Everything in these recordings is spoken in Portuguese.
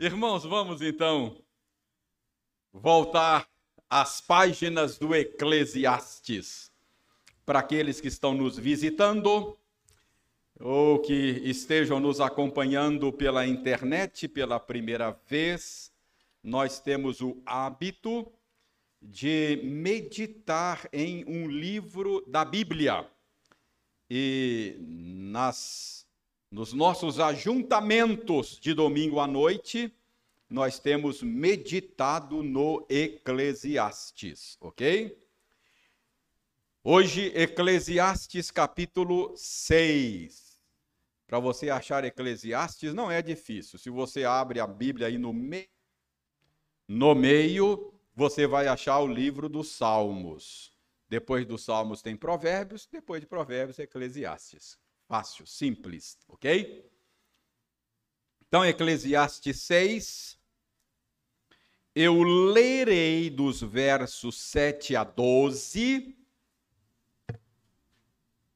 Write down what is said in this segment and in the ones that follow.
Irmãos, vamos então voltar às páginas do Eclesiastes. Para aqueles que estão nos visitando ou que estejam nos acompanhando pela internet pela primeira vez, nós temos o hábito de meditar em um livro da Bíblia. E nas nos nossos ajuntamentos de domingo à noite, nós temos meditado no Eclesiastes, ok? Hoje, Eclesiastes capítulo 6. Para você achar Eclesiastes não é difícil. Se você abre a Bíblia aí no meio, no meio, você vai achar o livro dos Salmos. Depois dos Salmos tem Provérbios, depois de Provérbios, Eclesiastes. Fácil, simples, ok? Então, Eclesiastes 6, eu lerei dos versos 7 a 12.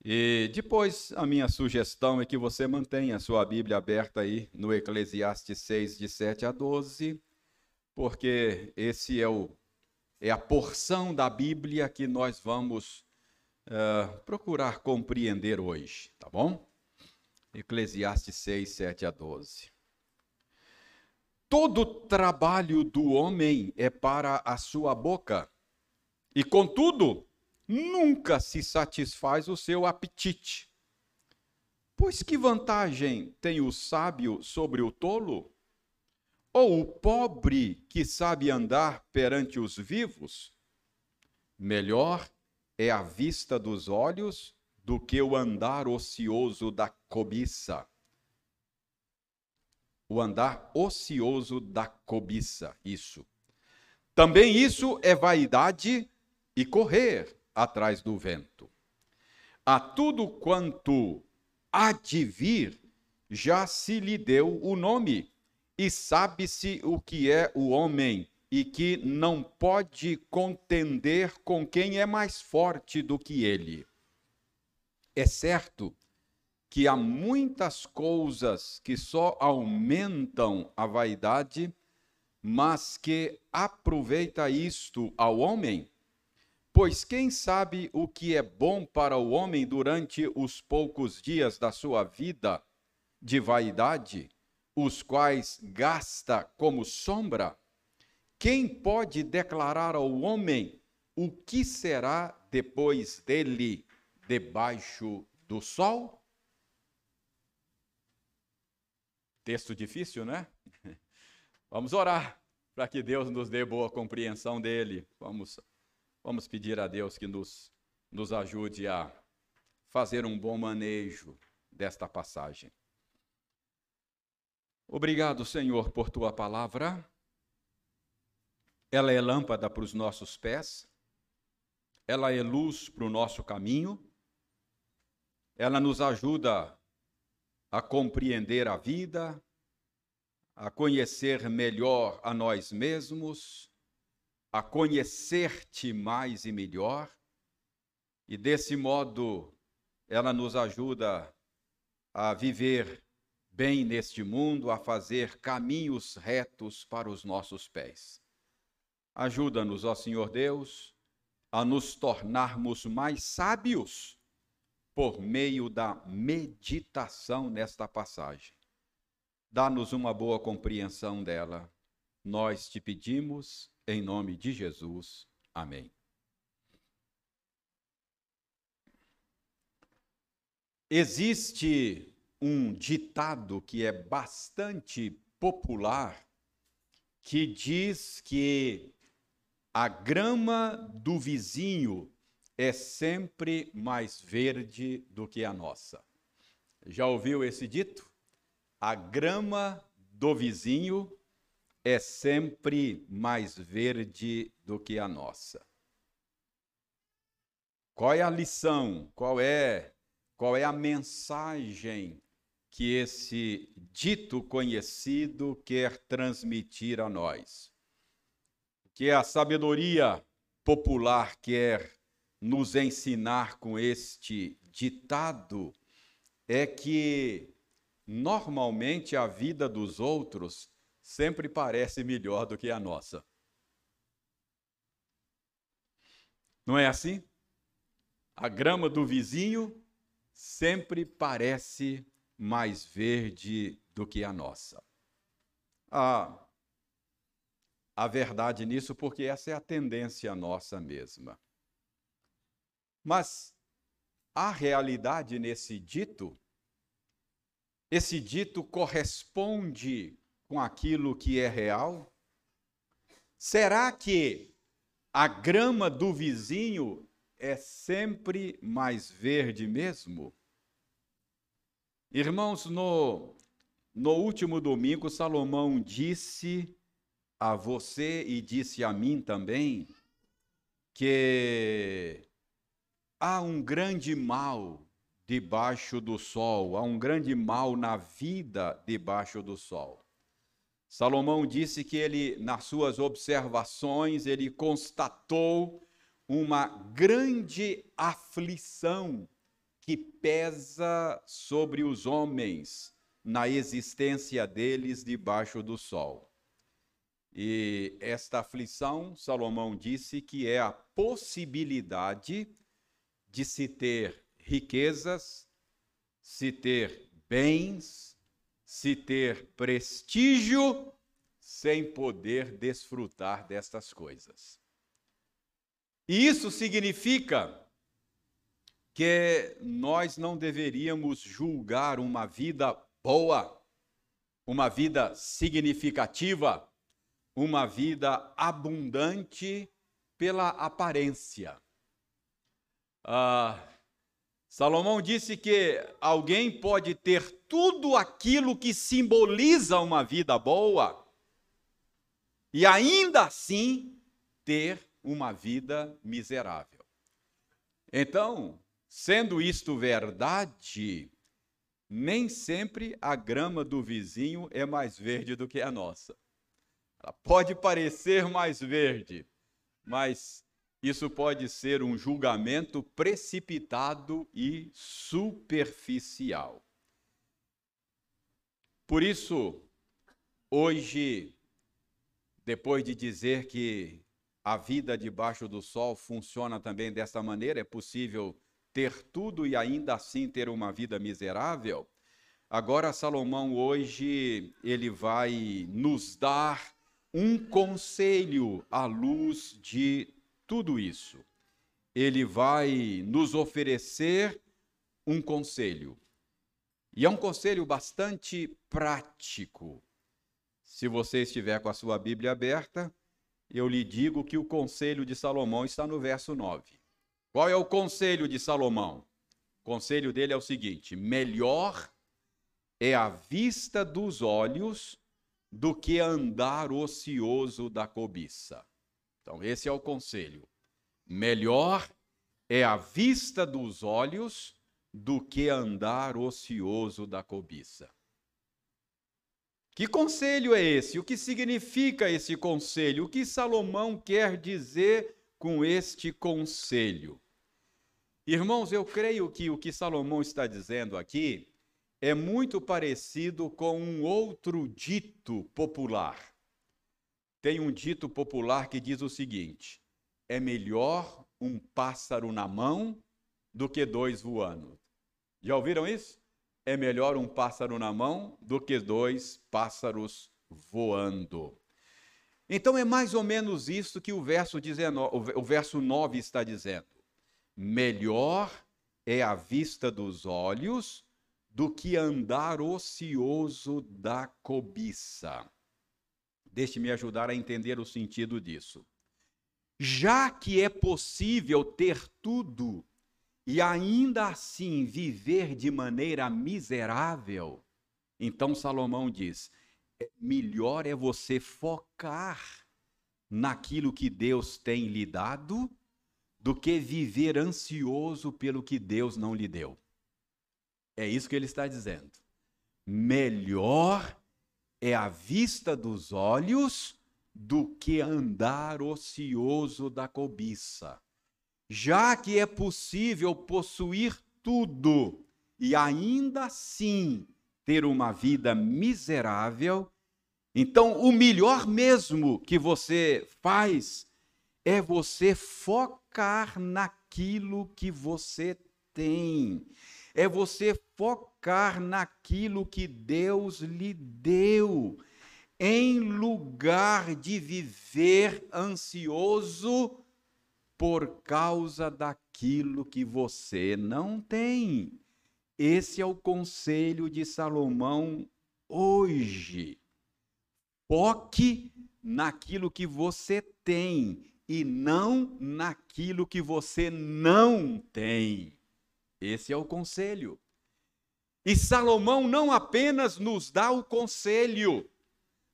E depois a minha sugestão é que você mantenha a sua Bíblia aberta aí no Eclesiastes 6, de 7 a 12, porque esse é, o, é a porção da Bíblia que nós vamos uh, procurar compreender hoje, tá bom? Eclesiastes 6, 7 a 12. Todo trabalho do homem é para a sua boca, e contudo, nunca se satisfaz o seu apetite. Pois que vantagem tem o sábio sobre o tolo? Ou o pobre que sabe andar perante os vivos? Melhor é a vista dos olhos do que o andar ocioso da cobiça. O andar ocioso da cobiça, isso. Também isso é vaidade e correr atrás do vento. A tudo quanto há de vir, já se lhe deu o nome, e sabe-se o que é o homem e que não pode contender com quem é mais forte do que ele. É certo que há muitas coisas que só aumentam a vaidade, mas que aproveita isto ao homem? Pois quem sabe o que é bom para o homem durante os poucos dias da sua vida de vaidade, os quais gasta como sombra? Quem pode declarar ao homem o que será depois dele debaixo do sol? Texto difícil, né? Vamos orar para que Deus nos dê boa compreensão dele. Vamos, vamos pedir a Deus que nos, nos ajude a fazer um bom manejo desta passagem. Obrigado, Senhor, por tua palavra. Ela é lâmpada para os nossos pés, ela é luz para o nosso caminho, ela nos ajuda a compreender a vida, a conhecer melhor a nós mesmos, a conhecer-te mais e melhor, e desse modo ela nos ajuda a viver bem neste mundo, a fazer caminhos retos para os nossos pés. Ajuda-nos, ó Senhor Deus, a nos tornarmos mais sábios por meio da meditação nesta passagem. Dá-nos uma boa compreensão dela. Nós te pedimos em nome de Jesus. Amém. Existe um ditado que é bastante popular que diz que a grama do vizinho é sempre mais verde do que a nossa. Já ouviu esse dito? A grama do vizinho é sempre mais verde do que a nossa. Qual é a lição? Qual é qual é a mensagem que esse dito conhecido quer transmitir a nós? Que a sabedoria popular quer nos ensinar com este ditado é que normalmente a vida dos outros sempre parece melhor do que a nossa. Não é assim? A grama do vizinho sempre parece mais verde do que a nossa. Ah, a verdade nisso, porque essa é a tendência nossa mesma. Mas há realidade nesse dito? Esse dito corresponde com aquilo que é real? Será que a grama do vizinho é sempre mais verde mesmo? Irmãos, no, no último domingo, Salomão disse a você e disse a mim também que há um grande mal debaixo do sol, há um grande mal na vida debaixo do sol. Salomão disse que ele, nas suas observações, ele constatou uma grande aflição que pesa sobre os homens na existência deles debaixo do sol. E esta aflição, Salomão disse que é a possibilidade de se ter riquezas, se ter bens, se ter prestígio, sem poder desfrutar destas coisas. E isso significa que nós não deveríamos julgar uma vida boa, uma vida significativa, uma vida abundante pela aparência. Ah, Salomão disse que alguém pode ter tudo aquilo que simboliza uma vida boa e ainda assim ter uma vida miserável. Então, sendo isto verdade, nem sempre a grama do vizinho é mais verde do que a nossa. Ela pode parecer mais verde, mas isso pode ser um julgamento precipitado e superficial. Por isso, hoje, depois de dizer que a vida debaixo do sol funciona também dessa maneira, é possível ter tudo e ainda assim ter uma vida miserável. Agora Salomão hoje ele vai nos dar um conselho à luz de tudo isso. Ele vai nos oferecer um conselho. E é um conselho bastante prático. Se você estiver com a sua Bíblia aberta, eu lhe digo que o conselho de Salomão está no verso 9. Qual é o conselho de Salomão? O conselho dele é o seguinte: melhor é a vista dos olhos do que andar ocioso da cobiça. Então, esse é o conselho. Melhor é a vista dos olhos do que andar ocioso da cobiça. Que conselho é esse? O que significa esse conselho? O que Salomão quer dizer com este conselho? Irmãos, eu creio que o que Salomão está dizendo aqui é muito parecido com um outro dito popular. Tem um dito popular que diz o seguinte: é melhor um pássaro na mão do que dois voando. Já ouviram isso? É melhor um pássaro na mão do que dois pássaros voando. Então é mais ou menos isso que o verso, 19, o verso 9 está dizendo. Melhor é a vista dos olhos do que andar ocioso da cobiça. Deixe-me ajudar a entender o sentido disso. Já que é possível ter tudo e ainda assim viver de maneira miserável, então Salomão diz: é melhor é você focar naquilo que Deus tem lhe dado do que viver ansioso pelo que Deus não lhe deu. É isso que ele está dizendo. Melhor é a vista dos olhos do que andar ocioso da cobiça. Já que é possível possuir tudo e ainda assim ter uma vida miserável, Então, o melhor mesmo que você faz é você focar naquilo que você tem. É você focar naquilo que Deus lhe deu, em lugar de viver ansioso por causa daquilo que você não tem. Esse é o conselho de Salomão hoje. Foque naquilo que você tem e não naquilo que você não tem. Esse é o conselho. E Salomão não apenas nos dá o conselho,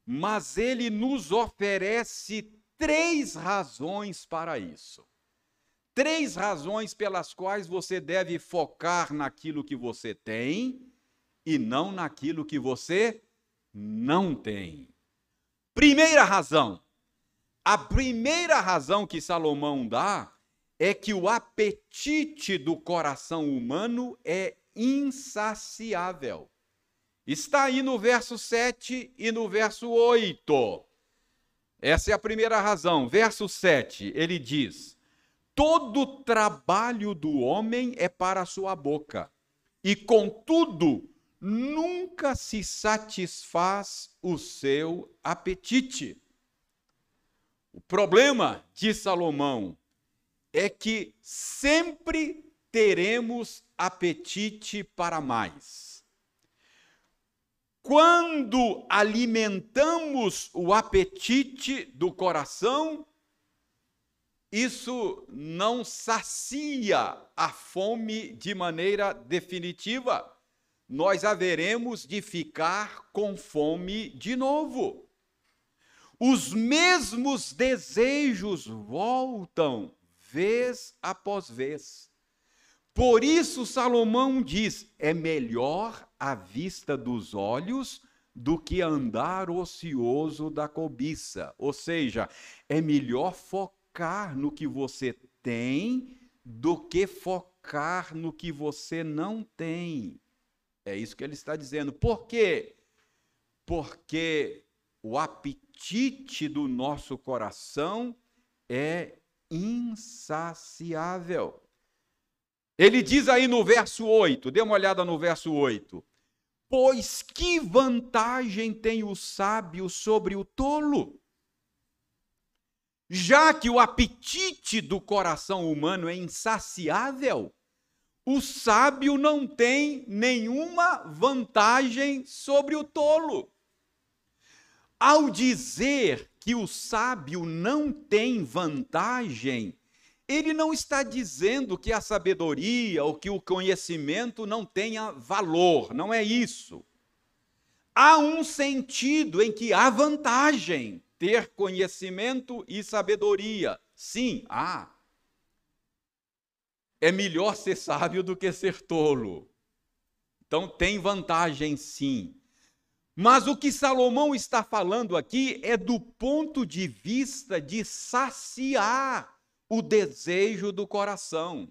mas ele nos oferece três razões para isso. Três razões pelas quais você deve focar naquilo que você tem e não naquilo que você não tem. Primeira razão. A primeira razão que Salomão dá é que o apetite do coração humano é insaciável. Está aí no verso 7 e no verso 8. Essa é a primeira razão. Verso 7, ele diz: Todo trabalho do homem é para a sua boca, e contudo nunca se satisfaz o seu apetite. O problema de Salomão é que sempre teremos apetite para mais. Quando alimentamos o apetite do coração, isso não sacia a fome de maneira definitiva. Nós haveremos de ficar com fome de novo. Os mesmos desejos voltam vez após vez. Por isso, Salomão diz: é melhor a vista dos olhos do que andar ocioso da cobiça. Ou seja, é melhor focar no que você tem do que focar no que você não tem. É isso que ele está dizendo. Por quê? Porque o apetite do nosso coração é insaciável. Ele diz aí no verso 8, dê uma olhada no verso 8. Pois que vantagem tem o sábio sobre o tolo? Já que o apetite do coração humano é insaciável, o sábio não tem nenhuma vantagem sobre o tolo. Ao dizer que o sábio não tem vantagem, ele não está dizendo que a sabedoria ou que o conhecimento não tenha valor, não é isso. Há um sentido em que há vantagem ter conhecimento e sabedoria. Sim, há. É melhor ser sábio do que ser tolo. Então tem vantagem sim. Mas o que Salomão está falando aqui é do ponto de vista de saciar o desejo do coração.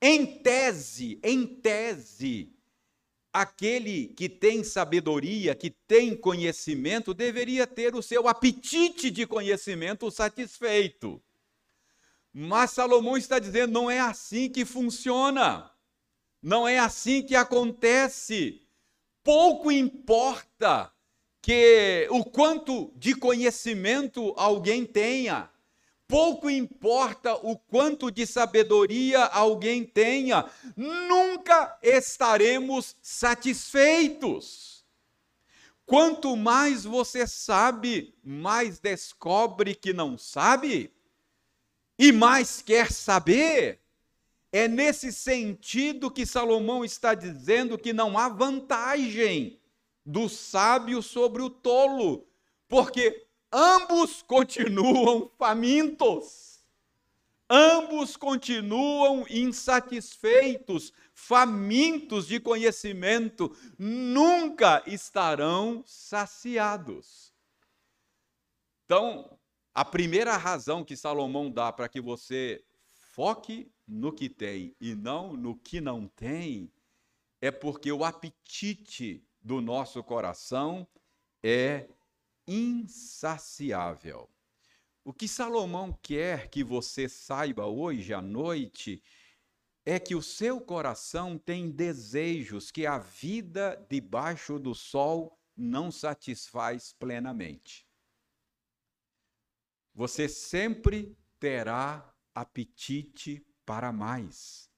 Em tese, em tese, aquele que tem sabedoria, que tem conhecimento, deveria ter o seu apetite de conhecimento satisfeito. Mas Salomão está dizendo: não é assim que funciona, não é assim que acontece pouco importa que o quanto de conhecimento alguém tenha, pouco importa o quanto de sabedoria alguém tenha, nunca estaremos satisfeitos. Quanto mais você sabe, mais descobre que não sabe, e mais quer saber. É nesse sentido que Salomão está dizendo que não há vantagem do sábio sobre o tolo, porque ambos continuam famintos, ambos continuam insatisfeitos, famintos de conhecimento, nunca estarão saciados. Então, a primeira razão que Salomão dá para que você foque no que tem e não no que não tem, é porque o apetite do nosso coração é insaciável. O que Salomão quer que você saiba hoje à noite é que o seu coração tem desejos que a vida debaixo do sol não satisfaz plenamente. Você sempre terá apetite para mais.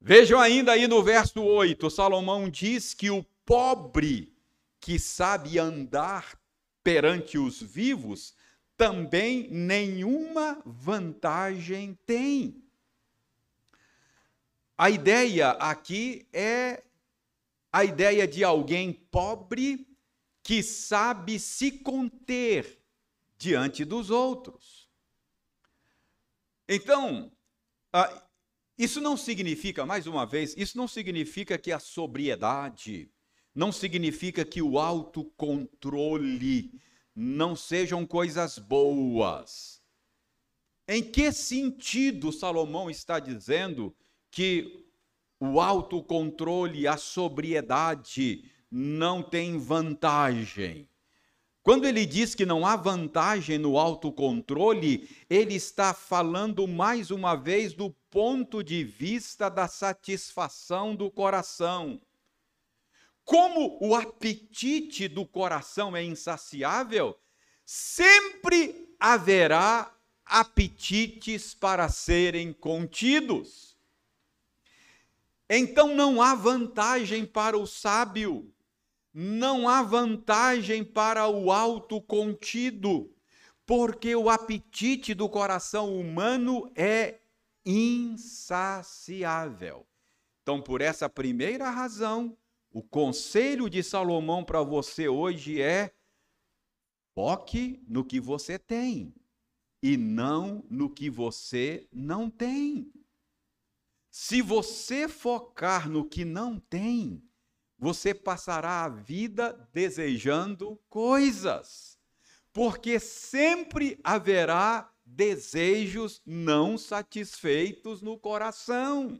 Vejam ainda aí no verso 8, Salomão diz que o pobre que sabe andar perante os vivos também nenhuma vantagem tem. A ideia aqui é a ideia de alguém pobre que sabe se conter diante dos outros. Então, ah, isso não significa, mais uma vez, isso não significa que a sobriedade, não significa que o autocontrole não sejam coisas boas. Em que sentido Salomão está dizendo que o autocontrole, a sobriedade não tem vantagem. Quando ele diz que não há vantagem no autocontrole, ele está falando mais uma vez do ponto de vista da satisfação do coração. Como o apetite do coração é insaciável, sempre haverá apetites para serem contidos. Então não há vantagem para o sábio, não há vantagem para o autocontido, porque o apetite do coração humano é insaciável. Então, por essa primeira razão, o conselho de Salomão para você hoje é: foque no que você tem e não no que você não tem. Se você focar no que não tem, você passará a vida desejando coisas, porque sempre haverá desejos não satisfeitos no coração.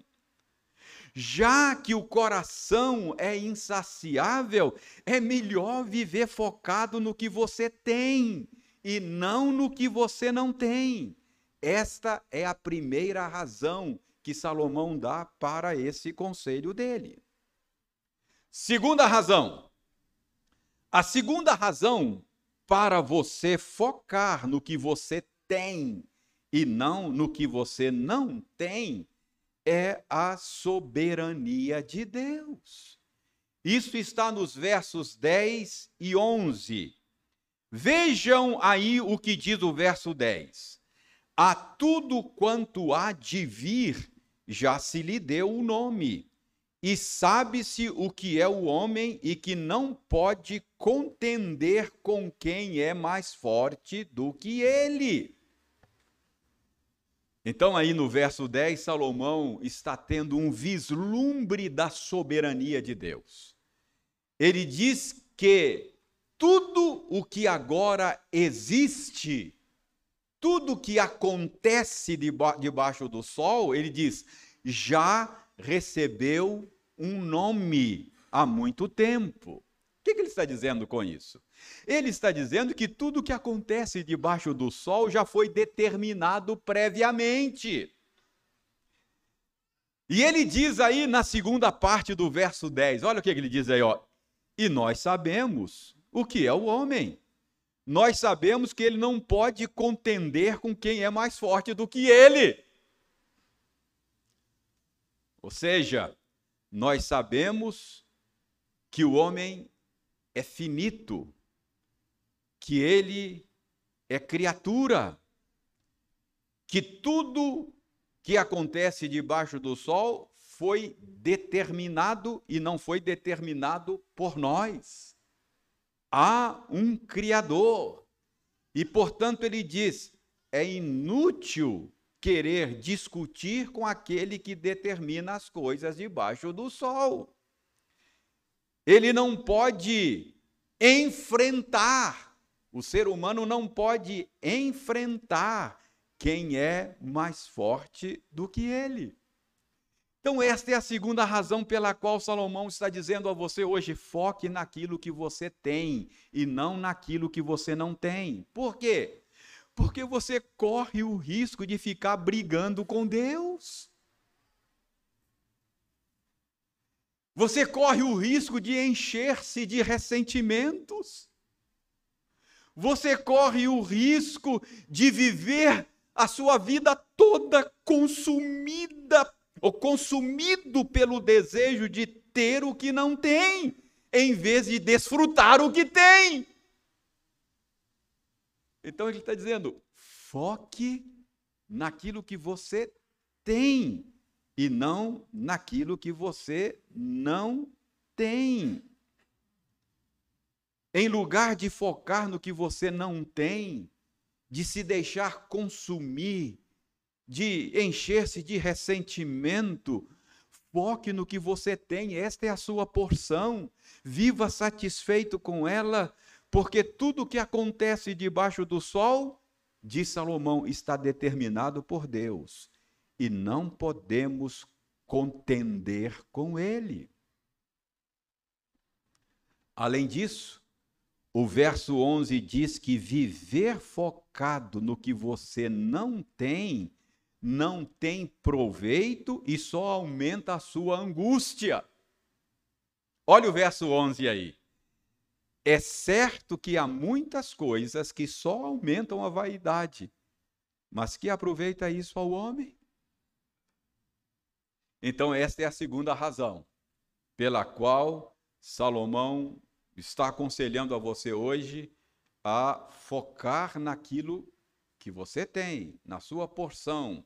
Já que o coração é insaciável, é melhor viver focado no que você tem e não no que você não tem. Esta é a primeira razão que Salomão dá para esse conselho dele. Segunda razão. A segunda razão para você focar no que você tem e não no que você não tem é a soberania de Deus. Isso está nos versos 10 e 11. Vejam aí o que diz o verso 10. A tudo quanto há de vir, já se lhe deu o nome, e sabe-se o que é o homem e que não pode contender com quem é mais forte do que ele. Então, aí no verso 10, Salomão está tendo um vislumbre da soberania de Deus. Ele diz que tudo o que agora existe tudo que acontece debaixo do sol, ele diz, já recebeu um nome há muito tempo. O que, ele está dizendo com isso? Ele está dizendo que tudo que acontece debaixo do sol já foi determinado previamente. E ele diz aí na segunda parte do verso 10, olha o que ele diz aí, ó. E nós sabemos o que é o homem nós sabemos que ele não pode contender com quem é mais forte do que ele. Ou seja, nós sabemos que o homem é finito, que ele é criatura, que tudo que acontece debaixo do sol foi determinado e não foi determinado por nós há um Criador. E, portanto, ele diz: é inútil querer discutir com aquele que determina as coisas debaixo do sol. Ele não pode enfrentar, o ser humano não pode enfrentar quem é mais forte do que ele. Então, esta é a segunda razão pela qual Salomão está dizendo a você hoje: foque naquilo que você tem e não naquilo que você não tem. Por quê? Porque você corre o risco de ficar brigando com Deus. Você corre o risco de encher-se de ressentimentos. Você corre o risco de viver a sua vida toda consumida ou consumido pelo desejo de ter o que não tem, em vez de desfrutar o que tem. Então ele está dizendo: foque naquilo que você tem e não naquilo que você não tem. Em lugar de focar no que você não tem, de se deixar consumir de encher-se de ressentimento. Foque no que você tem, esta é a sua porção. Viva satisfeito com ela, porque tudo que acontece debaixo do sol, diz Salomão, está determinado por Deus e não podemos contender com ele. Além disso, o verso 11 diz que viver focado no que você não tem não tem proveito e só aumenta a sua angústia. Olha o verso 11 aí. É certo que há muitas coisas que só aumentam a vaidade, mas que aproveita isso ao homem? Então, esta é a segunda razão pela qual Salomão está aconselhando a você hoje a focar naquilo que você tem, na sua porção,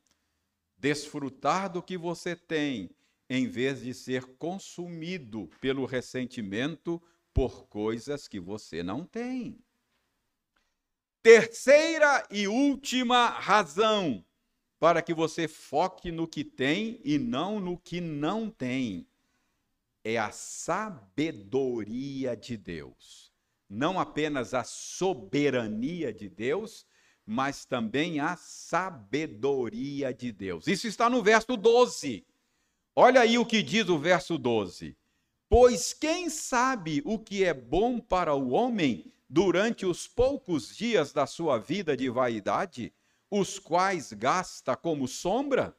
desfrutar do que você tem, em vez de ser consumido pelo ressentimento por coisas que você não tem. Terceira e última razão para que você foque no que tem e não no que não tem é a sabedoria de Deus. Não apenas a soberania de Deus, mas também a sabedoria de Deus. Isso está no verso 12. Olha aí o que diz o verso 12. Pois quem sabe o que é bom para o homem durante os poucos dias da sua vida de vaidade, os quais gasta como sombra?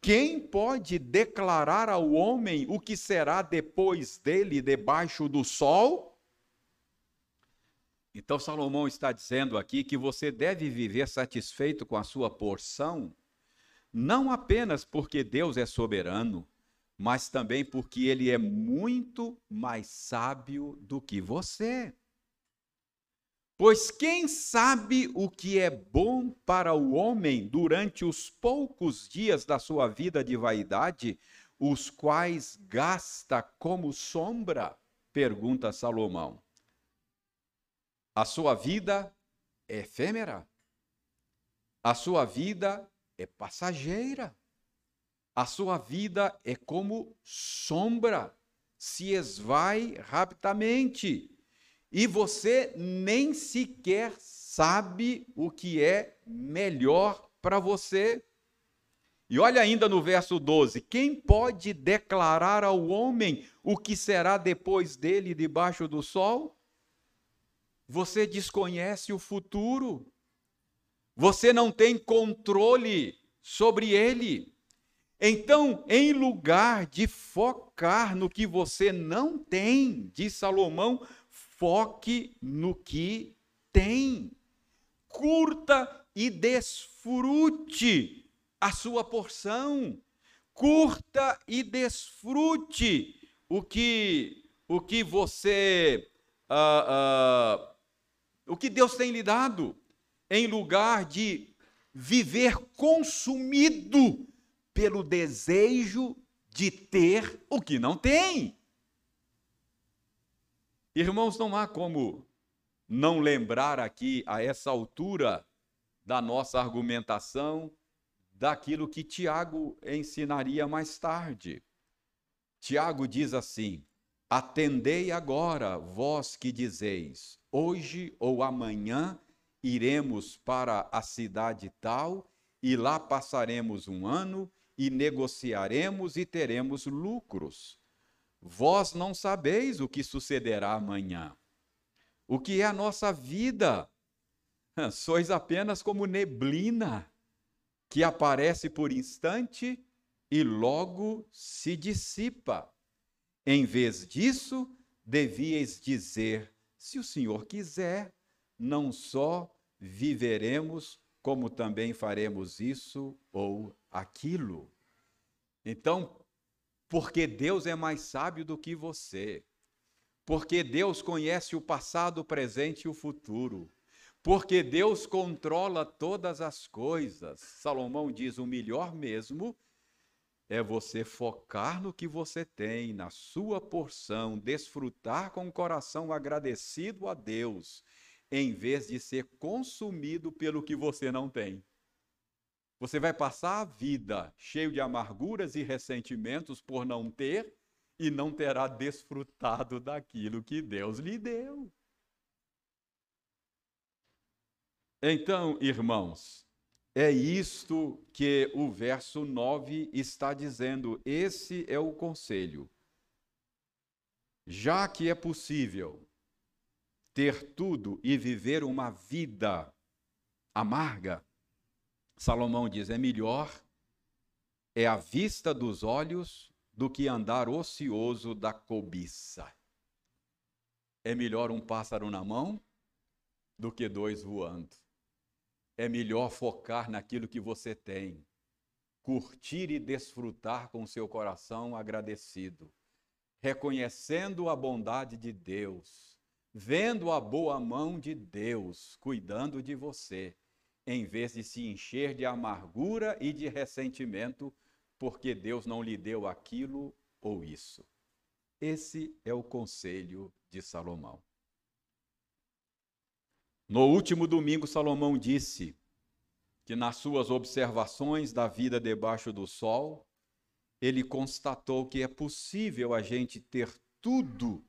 Quem pode declarar ao homem o que será depois dele debaixo do sol? Então, Salomão está dizendo aqui que você deve viver satisfeito com a sua porção, não apenas porque Deus é soberano, mas também porque ele é muito mais sábio do que você. Pois quem sabe o que é bom para o homem durante os poucos dias da sua vida de vaidade, os quais gasta como sombra? Pergunta Salomão. A sua vida é efêmera. A sua vida é passageira. A sua vida é como sombra, se esvai rapidamente. E você nem sequer sabe o que é melhor para você. E olha ainda no verso 12: quem pode declarar ao homem o que será depois dele debaixo do sol? Você desconhece o futuro. Você não tem controle sobre ele. Então, em lugar de focar no que você não tem, diz Salomão, foque no que tem. Curta e desfrute a sua porção. Curta e desfrute o que o que você uh, uh, o que Deus tem lhe dado, em lugar de viver consumido pelo desejo de ter o que não tem. Irmãos, não há como não lembrar aqui, a essa altura da nossa argumentação, daquilo que Tiago ensinaria mais tarde. Tiago diz assim: Atendei agora, vós que dizeis: hoje ou amanhã iremos para a cidade tal, e lá passaremos um ano, e negociaremos e teremos lucros. Vós não sabeis o que sucederá amanhã. O que é a nossa vida? Sois apenas como neblina que aparece por instante e logo se dissipa. Em vez disso, devíeis dizer: se o Senhor quiser, não só viveremos, como também faremos isso ou aquilo. Então, porque Deus é mais sábio do que você, porque Deus conhece o passado, o presente e o futuro, porque Deus controla todas as coisas. Salomão diz: o melhor mesmo é você focar no que você tem, na sua porção, desfrutar com o coração agradecido a Deus, em vez de ser consumido pelo que você não tem. Você vai passar a vida cheio de amarguras e ressentimentos por não ter e não terá desfrutado daquilo que Deus lhe deu. Então, irmãos, é isto que o verso 9 está dizendo. Esse é o conselho. Já que é possível ter tudo e viver uma vida amarga, Salomão diz: é melhor é a vista dos olhos do que andar ocioso da cobiça. É melhor um pássaro na mão do que dois voando. É melhor focar naquilo que você tem, curtir e desfrutar com seu coração agradecido, reconhecendo a bondade de Deus, vendo a boa mão de Deus cuidando de você em vez de se encher de amargura e de ressentimento, porque Deus não lhe deu aquilo ou isso. Esse é o conselho de Salomão. No último domingo, Salomão disse que nas suas observações da vida debaixo do sol, ele constatou que é possível a gente ter tudo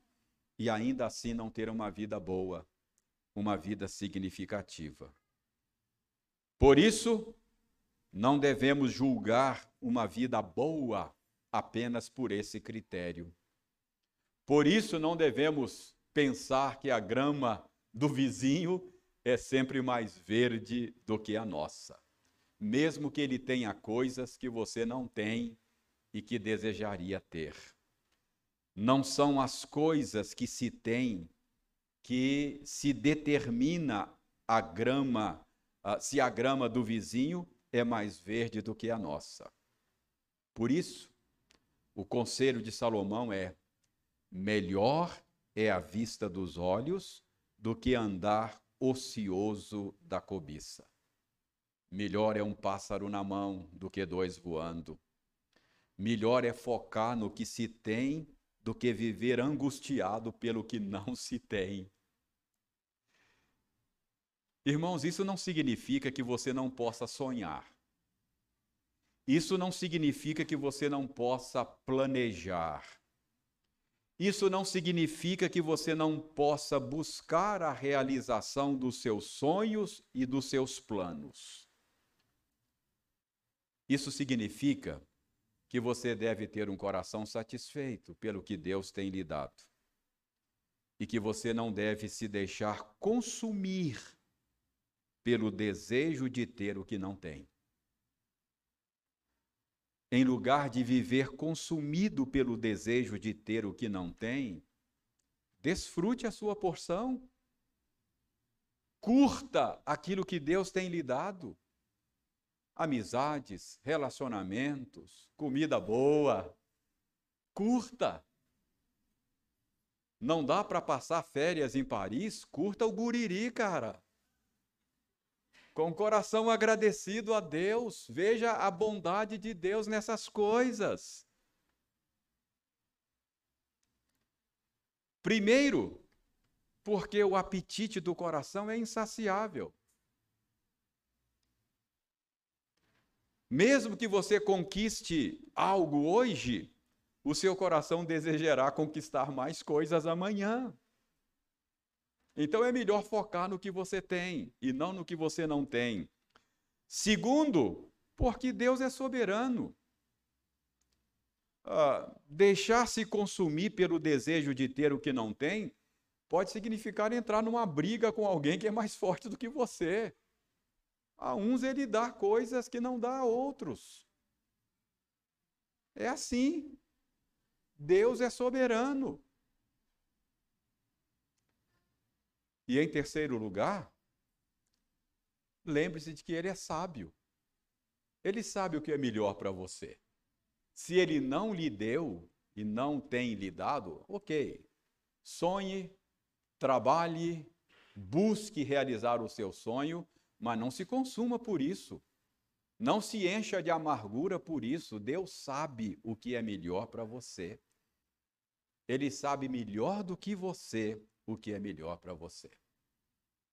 e ainda assim não ter uma vida boa, uma vida significativa. Por isso, não devemos julgar uma vida boa apenas por esse critério. Por isso, não devemos pensar que a grama do vizinho é sempre mais verde do que a nossa, mesmo que ele tenha coisas que você não tem e que desejaria ter. Não são as coisas que se tem que se determina a grama ah, se a grama do vizinho é mais verde do que a nossa. Por isso, o conselho de Salomão é: melhor é a vista dos olhos do que andar ocioso da cobiça. Melhor é um pássaro na mão do que dois voando. Melhor é focar no que se tem do que viver angustiado pelo que não se tem. Irmãos, isso não significa que você não possa sonhar. Isso não significa que você não possa planejar. Isso não significa que você não possa buscar a realização dos seus sonhos e dos seus planos. Isso significa que você deve ter um coração satisfeito pelo que Deus tem lhe dado. E que você não deve se deixar consumir pelo desejo de ter o que não tem. Em lugar de viver consumido pelo desejo de ter o que não tem, desfrute a sua porção. Curta aquilo que Deus tem lhe dado. Amizades, relacionamentos, comida boa. Curta. Não dá para passar férias em Paris? Curta o guriri, cara com o coração agradecido a Deus. Veja a bondade de Deus nessas coisas. Primeiro, porque o apetite do coração é insaciável. Mesmo que você conquiste algo hoje, o seu coração desejará conquistar mais coisas amanhã. Então é melhor focar no que você tem e não no que você não tem. Segundo, porque Deus é soberano. ah, deixar-se consumir pelo desejo de ter o que não tem pode significar entrar numa briga com alguém que é mais forte do que você. A uns ele dá coisas que não dá a outros. É assim. Deus é soberano. E em terceiro lugar, lembre-se de que ele é sábio. Ele sabe o que é melhor para você. Se ele não lhe deu e não tem lhe dado, ok. Sonhe, trabalhe, busque realizar o seu sonho, mas não se consuma por isso. Não se encha de amargura por isso. Deus sabe o que é melhor para você. Ele sabe melhor do que você o que é melhor para você.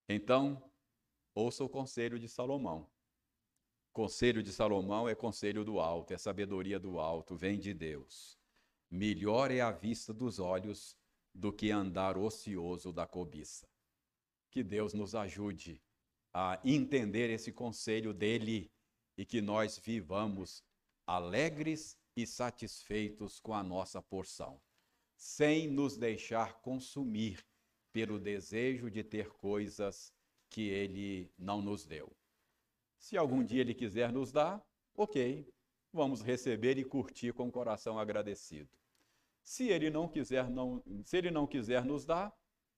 Então, ouça o conselho de Salomão. Conselho de Salomão é conselho do alto, é sabedoria do alto, vem de Deus. Melhor é a vista dos olhos do que andar ocioso da cobiça. Que Deus nos ajude a entender esse conselho dele e que nós vivamos alegres e satisfeitos com a nossa porção, sem nos deixar consumir pelo desejo de ter coisas que ele não nos deu. Se algum dia ele quiser nos dar, ok, vamos receber e curtir com o coração agradecido. Se ele não quiser, não, se ele não quiser nos dar,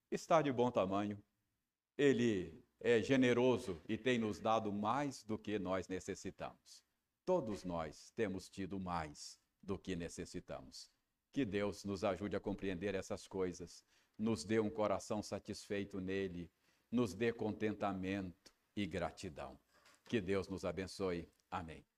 está de bom tamanho. Ele é generoso e tem nos dado mais do que nós necessitamos. Todos nós temos tido mais do que necessitamos. Que Deus nos ajude a compreender essas coisas, nos dê um coração satisfeito nele, nos dê contentamento e gratidão. Que Deus nos abençoe. Amém.